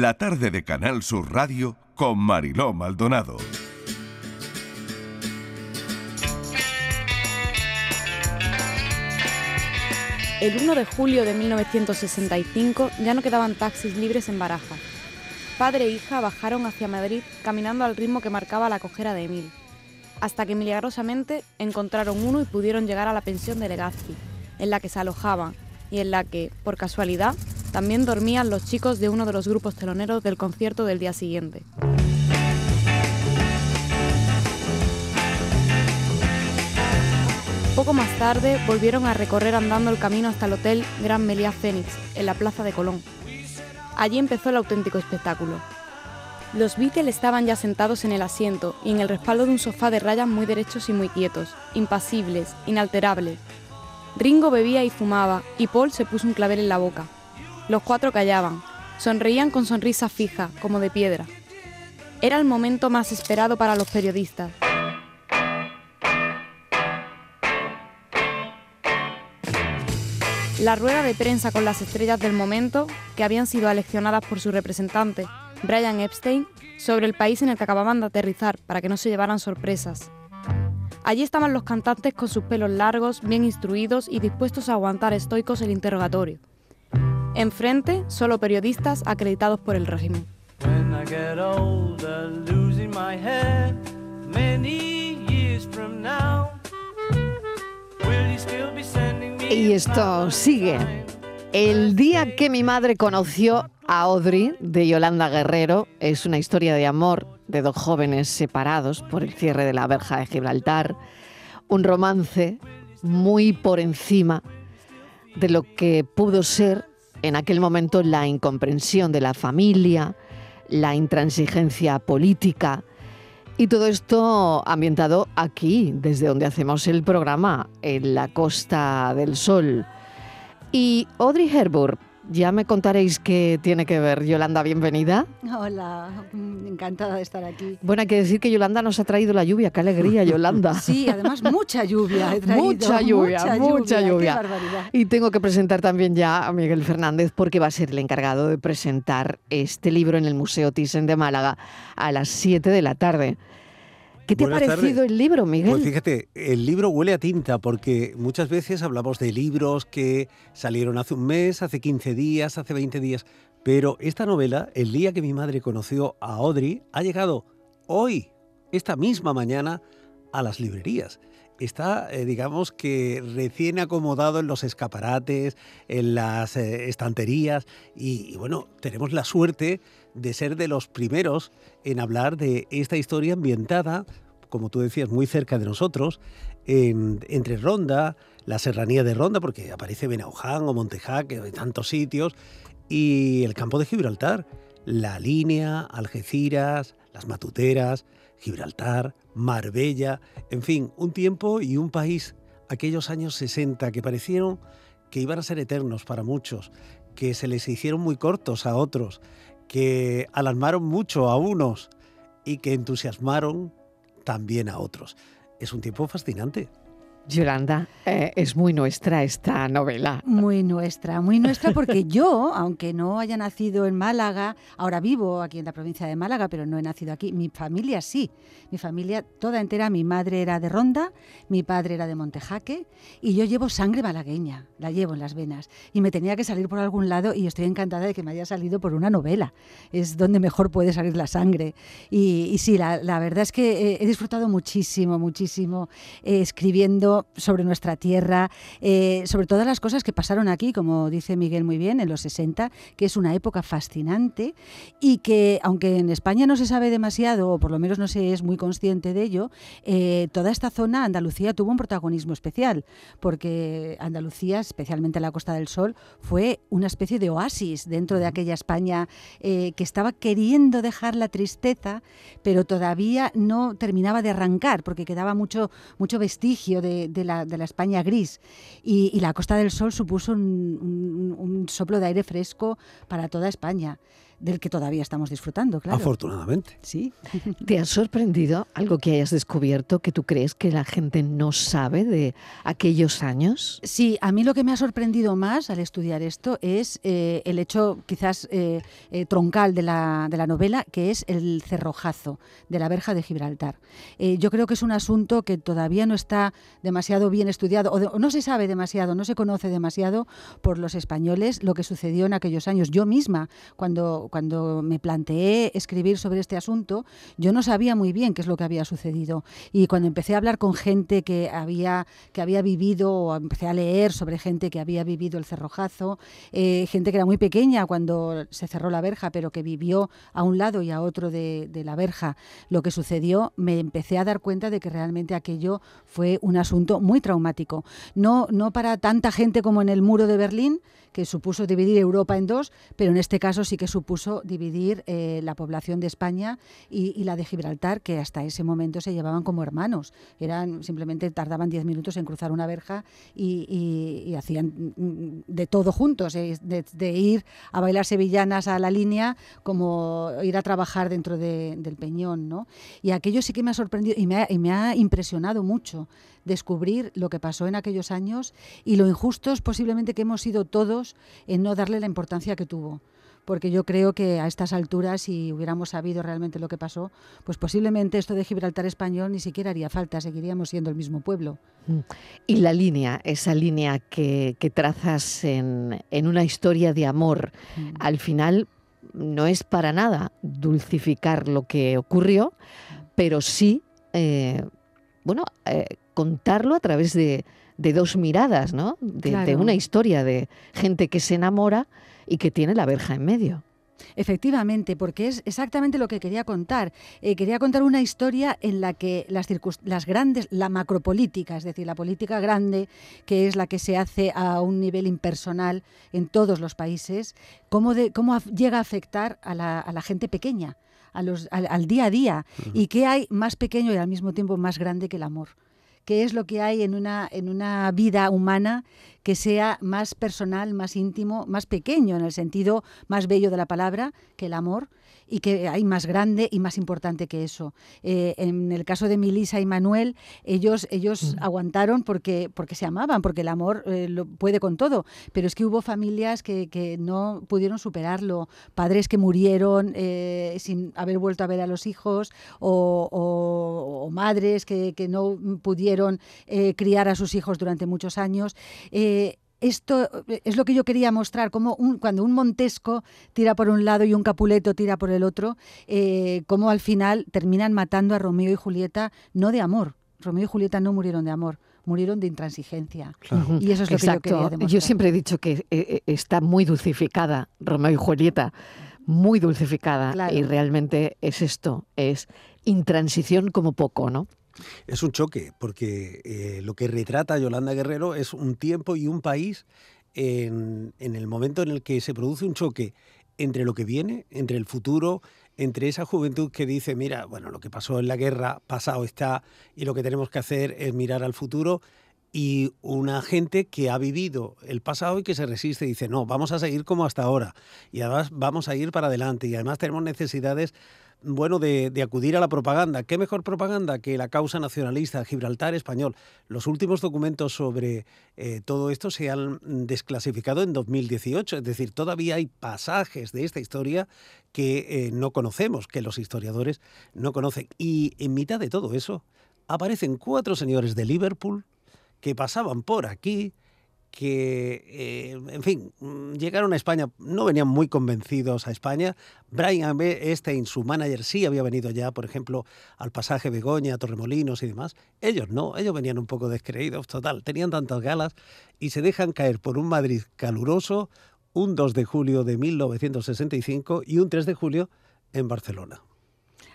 la tarde de Canal Sur Radio con Mariló Maldonado. El 1 de julio de 1965 ya no quedaban taxis libres en Baraja. Padre e hija bajaron hacia Madrid caminando al ritmo que marcaba la cojera de Emil, hasta que milagrosamente encontraron uno y pudieron llegar a la pensión de Legazpi, en la que se alojaban y en la que, por casualidad, también dormían los chicos de uno de los grupos teloneros del concierto del día siguiente. Poco más tarde volvieron a recorrer andando el camino hasta el Hotel Gran Meliá Fénix, en la Plaza de Colón. Allí empezó el auténtico espectáculo. Los Beatles estaban ya sentados en el asiento y en el respaldo de un sofá de rayas muy derechos y muy quietos, impasibles, inalterables. Ringo bebía y fumaba, y Paul se puso un clavel en la boca. Los cuatro callaban, sonreían con sonrisa fija, como de piedra. Era el momento más esperado para los periodistas. La rueda de prensa con las estrellas del momento, que habían sido aleccionadas por su representante, Brian Epstein, sobre el país en el que acababan de aterrizar para que no se llevaran sorpresas. Allí estaban los cantantes con sus pelos largos, bien instruidos y dispuestos a aguantar estoicos el interrogatorio. Enfrente, solo periodistas acreditados por el régimen. Y esto sigue. El día que mi madre conoció a Audrey de Yolanda Guerrero es una historia de amor de dos jóvenes separados por el cierre de la verja de Gibraltar, un romance muy por encima de lo que pudo ser en aquel momento la incomprensión de la familia, la intransigencia política, y todo esto ambientado aquí, desde donde hacemos el programa, en la Costa del Sol. Y Audrey Hepburn ya me contaréis qué tiene que ver. Yolanda, bienvenida. Hola, encantada de estar aquí. Bueno, hay que decir que Yolanda nos ha traído la lluvia. Qué alegría, Yolanda. sí, además mucha lluvia he traído. Mucha lluvia, mucha, lluvia. Y tengo que presentar también ya a Miguel Fernández porque va a ser el encargado de presentar este libro en el Museo Thyssen de Málaga a las 7 de la tarde. ¿Qué te ha parecido el libro, Miguel? Pues fíjate, el libro huele a tinta porque muchas veces hablamos de libros que salieron hace un mes, hace 15 días, hace 20 días, pero esta novela, el día que mi madre conoció a Audrey, ha llegado hoy, esta misma mañana, a las librerías está, eh, digamos que recién acomodado en los escaparates, en las eh, estanterías y, bueno, tenemos la suerte de ser de los primeros en hablar de esta historia ambientada, como tú decías, muy cerca de nosotros, entre Ronda, la serranía de Ronda, porque aparece Benauján o Montejaque, de tantos sitios, y el campo de Gibraltar, la línea, Algeciras, las Matuteras, Gibraltar, Marbella, en fin, un tiempo y un país, aquellos años 60 que parecieron que iban a ser eternos para muchos, que se les hicieron muy cortos a otros, que alarmaron mucho a unos y que entusiasmaron también a otros. Es un tiempo fascinante. Yolanda, eh, es muy nuestra esta novela. Muy nuestra, muy nuestra porque yo, aunque no haya nacido en Málaga, ahora vivo aquí en la provincia de Málaga, pero no he nacido aquí, mi familia sí, mi familia toda entera, mi madre era de Ronda, mi padre era de Montejaque y yo llevo sangre malagueña, la llevo en las venas y me tenía que salir por algún lado y estoy encantada de que me haya salido por una novela, es donde mejor puede salir la sangre. Y, sí, la, verdad es que he disfrutado muchísimo, muchísimo eh, escribiendo sobre nuestra tierra, eh, sobre todas las cosas que pasaron aquí, como dice Miguel muy bien, en los 60, que es una época fascinante y que, aunque en España no se sabe demasiado, o por lo menos no se es muy consciente de ello, eh, toda esta zona, Andalucía, tuvo un protagonismo especial, porque Andalucía, especialmente la Costa del Sol, fue una especie de oasis dentro de aquella España eh, que estaba queriendo dejar la tristeza, pero todavía no terminaba de arrancar, porque quedaba mucho, mucho vestigio de, de, la, España gris. Y, la Costa del Sol supuso un, soplo de aire fresco para toda España. Del que todavía estamos disfrutando, claro. Afortunadamente. Sí. ¿Te ha sorprendido algo que hayas descubierto que tú crees que la gente no sabe de aquellos años? Sí, a mí lo que me ha sorprendido más al estudiar esto es eh, el hecho quizás eh, eh, troncal de la, de la, novela, que es el cerrojazo de la verja de Gibraltar. yo creo que es un asunto que todavía no está demasiado bien estudiado, o, no se sabe demasiado, no se conoce demasiado por los españoles lo que sucedió en aquellos años. Yo misma, cuando, cuando me planteé escribir sobre este asunto, yo no sabía muy bien qué es lo que había sucedido. Y cuando empecé a hablar con gente que había, que había vivido, o empecé a leer sobre gente que había vivido el cerrojazo, eh, gente que era muy pequeña cuando se cerró la verja, pero que vivió a un lado y a otro de, de la verja lo que sucedió, me empecé a dar cuenta de que realmente aquello fue un asunto muy traumático. No, no para tanta gente como en el muro de Berlín, que supuso dividir Europa en dos, pero en este caso sí que supuso dividir eh, la población de España y, la de Gibraltar, que hasta ese momento se llevaban como hermanos. Eran simplemente tardaban diez minutos en cruzar una verja y, hacían mm, de todo juntos, de, ir a bailar sevillanas a la línea como ir a trabajar dentro del Peñón. ¿no? Y aquello sí que me ha sorprendido y me y me ha impresionado mucho descubrir lo que pasó en aquellos años y lo injustos posiblemente que hemos sido todos en no darle la importancia que tuvo porque yo creo que a estas alturas, si hubiéramos sabido realmente lo que pasó, pues posiblemente esto de Gibraltar español ni siquiera haría falta, seguiríamos siendo el mismo pueblo. Mm. Y la línea, esa línea que, trazas en, una historia de amor, mm. al final no es para nada dulcificar lo que ocurrió, pero sí, eh, bueno, eh, contarlo a través de, dos miradas, ¿no? De, una historia de gente que se enamora y que tiene la verja en medio. Efectivamente, porque es exactamente lo que quería contar. Eh, quería contar una historia en la que las, las grandes, la macropolítica, es decir, la política grande, que es la que se hace a un nivel impersonal en todos los países, cómo, de, cómo llega a afectar a la, a la gente pequeña, a los, al, día a día, y qué hay más pequeño y al mismo tiempo más grande que el amor qué es lo que hay en una, en una vida humana que sea más personal, más íntimo, más pequeño en el sentido más bello de la palabra que el amor y que hay más grande y más importante que eso. Eh, en el caso de Milisa y Manuel, ellos, ellos mm. aguantaron porque, porque se amaban, porque el amor eh, lo puede con todo, pero es que hubo familias que, que no pudieron superarlo, padres que murieron eh, sin haber vuelto a ver a los hijos o, o, madres que, que, no pudieron criar a sus hijos durante muchos años esto eh, es lo que yo quería mostrar, como cuando un Montesco tira por un lado y un Capuleto tira por el otro, eh, cómo al final terminan matando a Romeo y Julieta, no de amor. Romeo y Julieta no murieron de amor, murieron de intransigencia. Y eso es lo que yo quería demostrar. Yo siempre he dicho que eh, está muy dulcificada Romeo y Julieta, muy dulcificada. Y realmente es esto, es intransición como poco, ¿no? Es un choque, porque eh, lo que retrata Yolanda Guerrero es un tiempo y un país en, el momento en el que se produce un choque entre lo que viene, entre el futuro, entre esa juventud que dice, mira, bueno, lo que pasó en la guerra pasado está y lo que tenemos que hacer es mirar al futuro, y una gente que ha vivido el pasado y que se resiste y dice, no, vamos a seguir como hasta ahora y además vamos a ir para adelante y además tenemos necesidades bueno, de, acudir a la propaganda. ¿Qué mejor propaganda que la causa nacionalista Gibraltar español? Los últimos documentos sobre eh, todo esto se han desclasificado en 2018, es decir, todavía hay pasajes de esta historia que eh, no conocemos, que los historiadores no conocen. Y en mitad de todo eso aparecen cuatro señores de Liverpool que pasaban por aquí, que, eh, en fin, mm, llegaron a España, no venían muy convencidos a España. Brian Stein, su manager, sí había venido ya, por ejemplo, al pasaje Begoña, Torremolinos y demás. Ellos no, ellos venían un poco descreídos, total, tenían tantas galas y se dejan caer por un Madrid caluroso un 2 de julio de 1965 y un 3 de julio en Barcelona.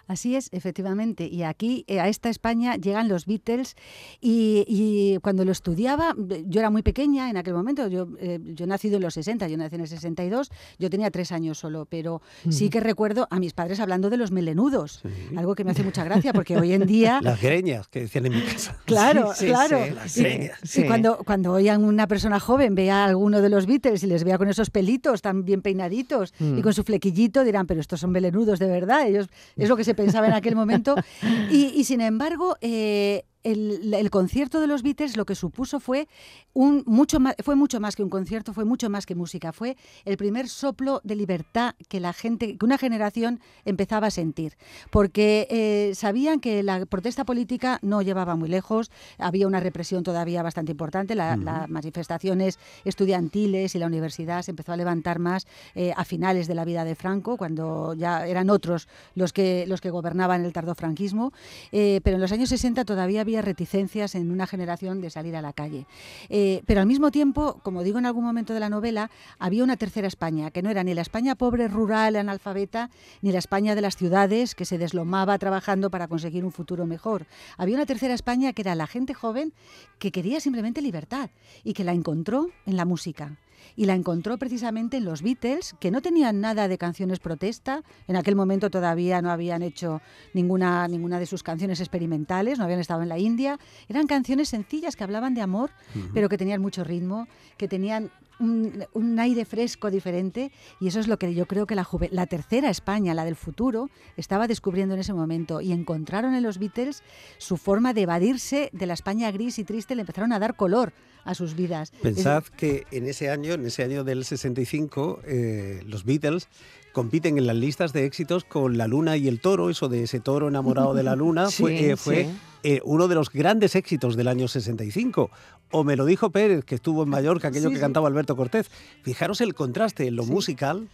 Así es, efectivamente. Y aquí, eh, a esta España, llegan los Beatles y, cuando lo estudiaba, yo era muy pequeña en aquel momento, yo, eh, yo he nacido en los 60, yo nací en el 62, yo tenía tres años solo, pero sí que recuerdo a mis padres hablando de los melenudos, algo que me hace mucha gracia porque hoy en día... Las greñas que decían en mi casa. Claro, claro. y, cuando, cuando oían una persona joven, vea a alguno de los Beatles y les vea con esos pelitos tan bien peinaditos y mm. con su flequillito, dirán, pero estos son melenudos de verdad. Ellos, es lo que se pensaba en aquel momento. Y, sin embargo, eh, el, concierto de los Beatles lo que supuso fue un mucho más, fue mucho más que un concierto, fue mucho más que música, fue el primer soplo de libertad que la gente, que una generación empezaba a sentir, porque eh, sabían que la protesta política no llevaba muy lejos, había una represión todavía bastante importante, las manifestaciones estudiantiles y la universidad se empezó a levantar más eh, a finales de la vida de Franco, cuando ya eran otros los que los que gobernaban el tardofranquismo, eh, pero en los años 60 todavía había reticencias en una generación de salir a la calle. Eh, pero al mismo tiempo, como digo en algún momento de la novela, había una tercera España, que no era ni la España pobre, rural, analfabeta, ni la España de las ciudades, que se deslomaba trabajando para conseguir un futuro mejor. Había una tercera España que era la gente joven que quería simplemente libertad y que la encontró en la música y la encontró precisamente en los Beatles, que no tenían nada de canciones protesta. En aquel momento todavía no habían hecho ninguna, ninguna de sus canciones experimentales, no habían estado en la India. Eran canciones sencillas que hablaban de amor, pero que tenían mucho ritmo, que tenían un, aire fresco diferente y eso es lo que yo creo que la, la tercera España, la del futuro, estaba descubriendo en ese momento y encontraron en los Beatles su forma de evadirse de la España gris y triste, le empezaron a dar color a sus vidas. Pensad que en ese año, en ese año del 65, eh, los Beatles compiten en las listas de éxitos con La Luna y el Toro, eso de ese toro enamorado de la Luna, fue, eh, eh, uno de los grandes éxitos del año 65. O me lo dijo Pérez, que estuvo en Mallorca, aquello que cantaba Alberto Cortés. Fijaros el contraste en lo musical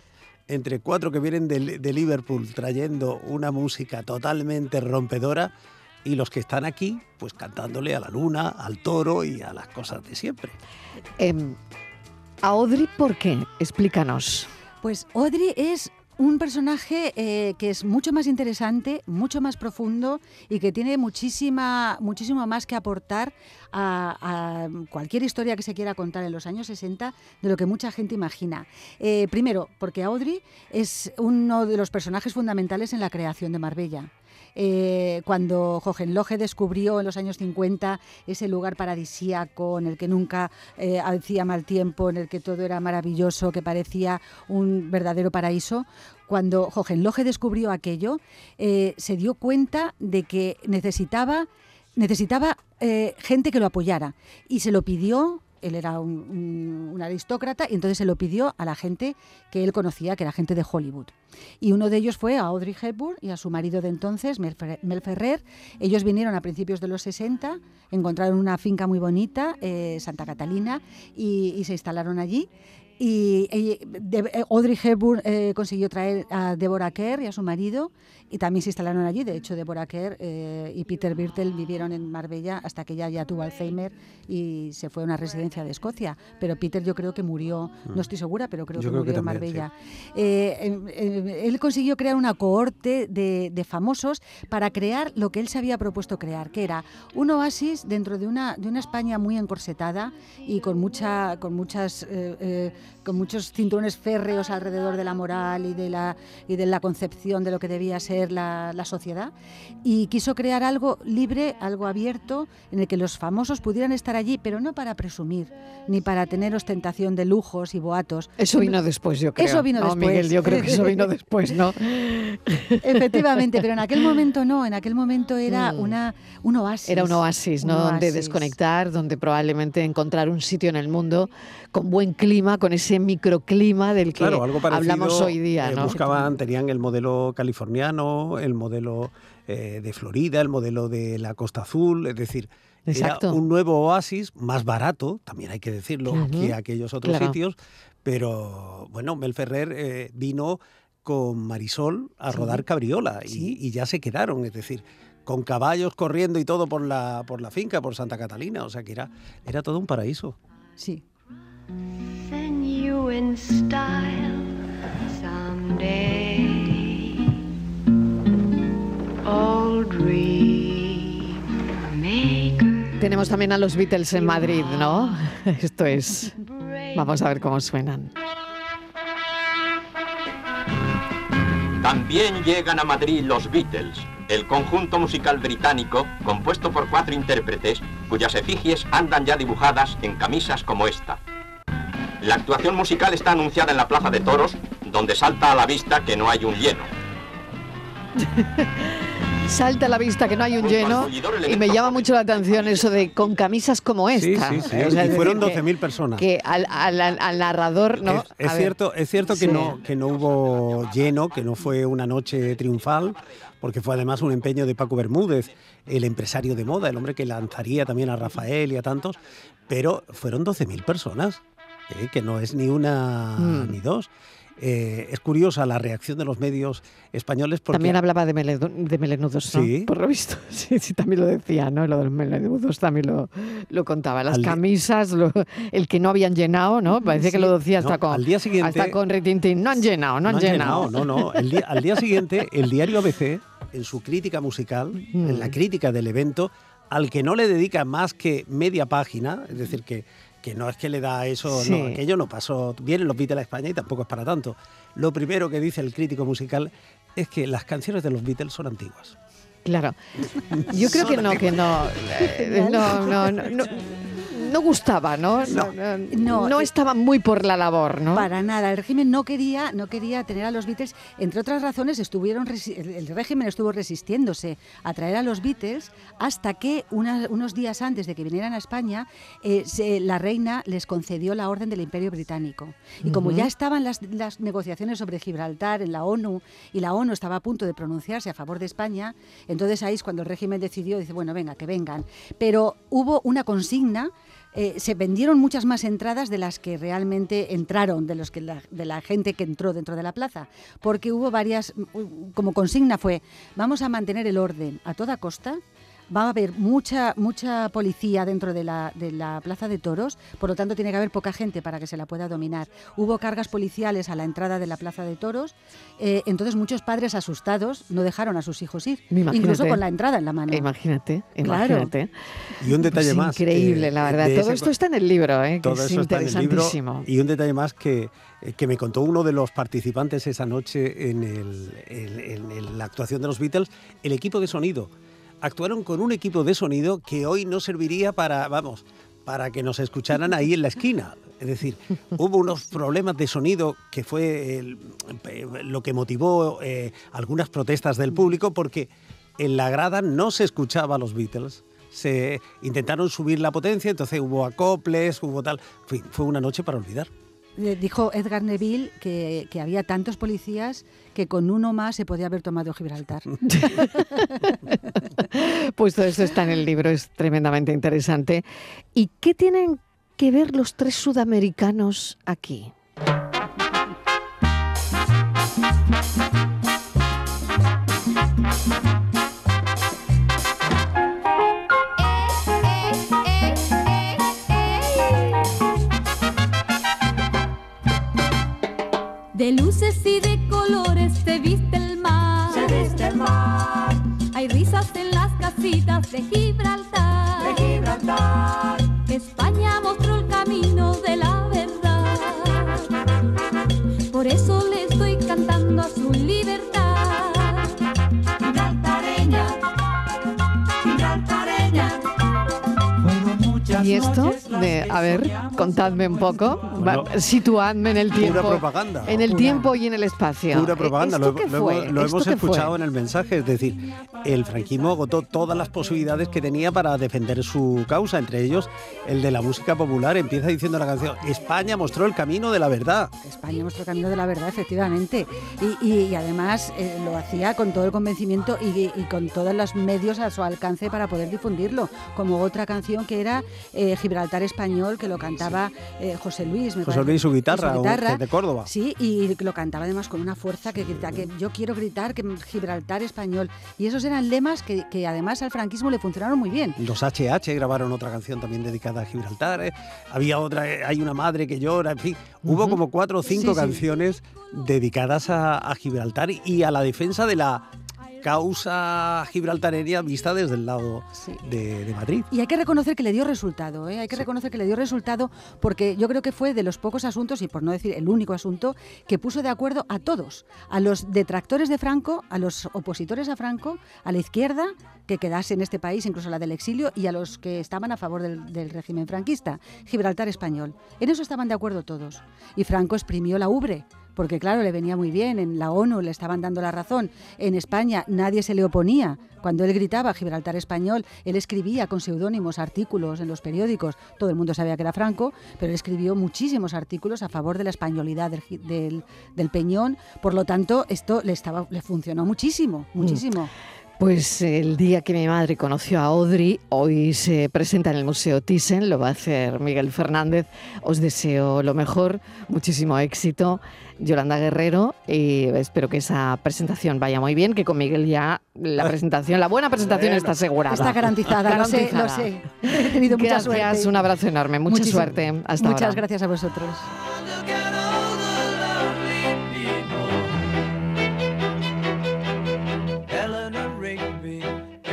entre cuatro que vienen de, de Liverpool trayendo una música totalmente rompedora y los que están aquí, pues cantándole a la luna, al toro y a las cosas de siempre. Em, ¿A Audrey por qué? Explícanos. Pues Audrey es un personaje eh, que es mucho más interesante, mucho más profundo y que tiene muchísima, muchísimo más que aportar a, cualquier historia que se quiera contar en los años 60 de lo que mucha gente imagina. Eh, primero, porque Audrey es uno de los personajes fundamentales en la creación de Marbella. Eh, cuando Hohenlohe descubrió en los años 50 ese lugar paradisíaco en el que nunca eh, hacía mal tiempo, en el que todo era maravilloso, que parecía un verdadero paraíso, cuando Hohenlohe descubrió aquello, eh, se dio cuenta de que necesitaba necesitaba gente que lo apoyara. Y se lo pidió él era un, aristócrata y entonces se lo pidió a la gente que él conocía, que era gente de Hollywood. Y uno de ellos fue a Audrey Hepburn y a su marido de entonces, Mel Ferrer. Ellos vinieron a principios de los 60, encontraron una finca muy bonita, eh, Santa Catalina, y se instalaron allí. Y, eh, Audrey Hepburn eh, consiguió traer a Deborah Kerr y a su marido y también se instalaron allí. De hecho, Deborah Kerr eh, y Peter Birtel vivieron en Marbella hasta que ella ya tuvo Alzheimer y se fue a una residencia de Escocia. Pero Peter yo creo que murió, no estoy segura, pero creo que murió en Marbella. él consiguió crear una cohorte de, de, famosos para crear lo que él se había propuesto crear, que era un oasis dentro de una, de una España muy encorsetada y con, mucha, con muchas con muchos cinturones férreos alrededor de la moral y de la, y de la concepción de lo que debía ser la, la, sociedad. Y quiso crear algo libre, algo abierto, en el que los famosos pudieran estar allí, pero no para presumir, ni para tener ostentación de lujos y boatos. Eso vino después, yo creo. Eso vino después. Miguel, yo creo que eso vino después, ¿no? Efectivamente, pero en aquel momento no, en aquel momento era mm. una, un oasis. Era un oasis, ¿no? Donde desconectar, donde probablemente encontrar un sitio en el mundo con buen clima, con ese microclima del que hablamos hoy día. Eh, buscaban, tenían el modelo californiano, el modelo eh, de Florida, el modelo de la Costa Azul, es decir, era un nuevo oasis más barato, también hay que decirlo, que aquellos otros sitios, pero bueno, Mel Ferrer eh, vino con Marisol a rodar Cabriola y, ya se quedaron, es decir, con caballos corriendo y todo por la, por la finca, por Santa Catalina, o sea que era, era todo un paraíso. Sí, tenemos también a los Beatles en Madrid, ¿no? Esto es. Vamos a ver cómo suenan. También llegan a Madrid los Beatles, el conjunto musical británico compuesto por cuatro intérpretes cuyas efigies andan ya dibujadas en camisas como esta. La actuación musical está anunciada en la Plaza de Toros, donde salta a la vista que no hay un lleno. Salta a la vista que no hay un lleno y me llama mucho la atención eso de con camisas como esta. Sí, sí, sí. y fueron 12.000 personas. Que al, al, narrador, ¿no? Es, cierto, es cierto que, no, que no hubo lleno, que no fue una noche triunfal, porque fue además un empeño de Paco Bermúdez, el empresario de moda, el hombre que lanzaría también a Rafael y a tantos, pero fueron 12.000 personas, ¿eh? que no es ni una mm. ni dos. Eh, es curiosa la reacción de los medios españoles. Porque... También hablaba de, melenudos, ¿no? Sí. Por lo visto. Sí, sí, también lo decía, ¿no? Lo de los melenudos también lo, lo contaba. Las camisas, el que no habían llenado, ¿no? Parece que lo decía hasta con. Al día siguiente. Hasta con Ritintín. No han llenado, no, han, llenado. No, no. al día siguiente, el diario ABC, en su crítica musical, en la mm. crítica del evento, al que no le dedica más que media página, es decir, que que no es que le da eso, no, aquello no pasó. Vienen los Beatles a España y tampoco es para tanto. Lo primero que dice el crítico musical es que las canciones de los Beatles son antiguas. Claro. Yo creo que no, que no, eh, no, no, no no gustaba, ¿no? No, no, estaba muy por la labor, ¿no? Para nada. El régimen no quería, no quería tener a los Beatles. Entre otras razones, estuvieron el régimen estuvo resistiéndose a traer a los Beatles hasta que unos días antes de que vinieran a España, eh, la reina les concedió la orden del Imperio Británico. Y como ya estaban las, las negociaciones sobre Gibraltar en la ONU y la ONU estaba a punto de pronunciarse a favor de España, entonces ahí es cuando el régimen decidió, dice, bueno, venga, que vengan. Pero hubo una consigna eh, se vendieron muchas más entradas de las que realmente entraron, de, los que de la gente que entró dentro de la plaza, porque hubo varias, como consigna fue, vamos a mantener el orden a toda costa, va a haber mucha, mucha policía dentro de la, de la Plaza de Toros, por lo tanto tiene que haber poca gente para que se la pueda dominar. Hubo cargas policiales a la entrada de la Plaza de Toros, eh, entonces muchos padres asustados no dejaron a sus hijos ir, incluso con la entrada en la mano. Imagínate, imagínate. Y un detalle más. Increíble, la verdad. Todo esto está en el libro, ¿eh? Todo eso está en el libro. Y un detalle más que eh, que me contó uno de los participantes esa noche en, en, la actuación de los Beatles, el equipo de sonido actuaron con un equipo de sonido que hoy no serviría para, vamos, para que nos escucharan ahí en la esquina. Es decir, hubo unos problemas de sonido que fue lo que motivó eh, algunas protestas del público porque en la grada no se escuchaba a los Beatles. Se intentaron subir la potencia, entonces hubo acoples, hubo tal. fue una noche para olvidar. Eh, dijo Edgar Neville que, había tantos policías que con uno más se podía haber tomado Gibraltar. pues todo esto está en el libro, es tremendamente interesante. ¿Y qué tienen que ver los tres sudamericanos aquí? De luces y de colores se viste el mar. Se viste el mar. Hay risas en las casitas de Gibraltar. De Gibraltar. España mostró el camino de la verdad. Por eso a ver, contadme un poco, situadme en el tiempo. Pura propaganda. En el tiempo y en el espacio. Pura propaganda, lo, hemos escuchado en el mensaje, es decir, el franquismo agotó todas las posibilidades que tenía para defender su causa, entre ellos el de la música popular. Empieza diciendo la canción, España mostró el camino de la verdad. España mostró el camino de la verdad, efectivamente. Y, además eh, lo hacía con todo el convencimiento y, con todos los medios a su alcance para poder difundirlo, como otra canción que era eh, Gibraltar Español, que lo cantaba eh, José Luis. José Luis, su guitarra, de Córdoba. Sí, y lo cantaba además con una fuerza que grita que yo quiero gritar que Gibraltar Español. Y esos eran lemas que, además al franquismo le funcionaron muy bien. Los HH grabaron otra canción también dedicada a Gibraltar. ¿eh? Había otra, hay una madre que llora, en fin. Hubo como cuatro o cinco canciones dedicadas a, Gibraltar y a la defensa de la causa gibraltareña vista desde el lado de, de, Madrid. Y hay que reconocer que le dio resultado, ¿eh? hay que reconocer que le dio resultado porque yo creo que fue de los pocos asuntos, y por no decir el único asunto, que puso de acuerdo a todos, a los detractores de Franco, a los opositores a Franco, a la izquierda, que quedase en este país, incluso la del exilio, y a los que estaban a favor del, del régimen franquista, Gibraltar español. En eso estaban de acuerdo todos. Y Franco exprimió la ubre porque claro, le venía muy bien, en la ONU le estaban dando la razón, en España nadie se le oponía. Cuando él gritaba Gibraltar español, él escribía con seudónimos artículos en los periódicos, todo el mundo sabía que era Franco, pero él escribió muchísimos artículos a favor de la españolidad del, del, Peñón, por lo tanto esto le, estaba, le funcionó muchísimo, muchísimo. Pues el día que mi madre conoció a Audrey, hoy se presenta en el Museo Thyssen, lo va a hacer Miguel Fernández. Os deseo lo mejor, muchísimo éxito, Yolanda Guerrero, y espero que esa presentación vaya muy bien, que con Miguel ya la presentación, la buena presentación está asegurada. Está garantizada, garantizada. Lo, sé, lo sé. He tenido mucha suerte. Un abrazo enorme, mucha Muchísimo. suerte. Hasta Muchas ahora. gracias a vosotros.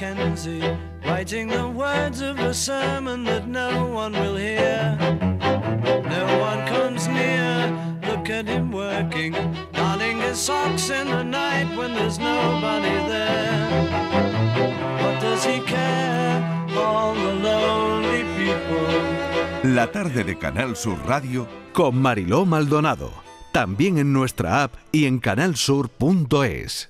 Mackenzie, writing the words of a sermon that no one will hear. No one comes near, look at him working, darning his socks in the night when there's nobody there. What does he care? All the lonely people. La tarde de Canal Sur Radio con Mariló Maldonado. También en nuestra app y en canalsur.es.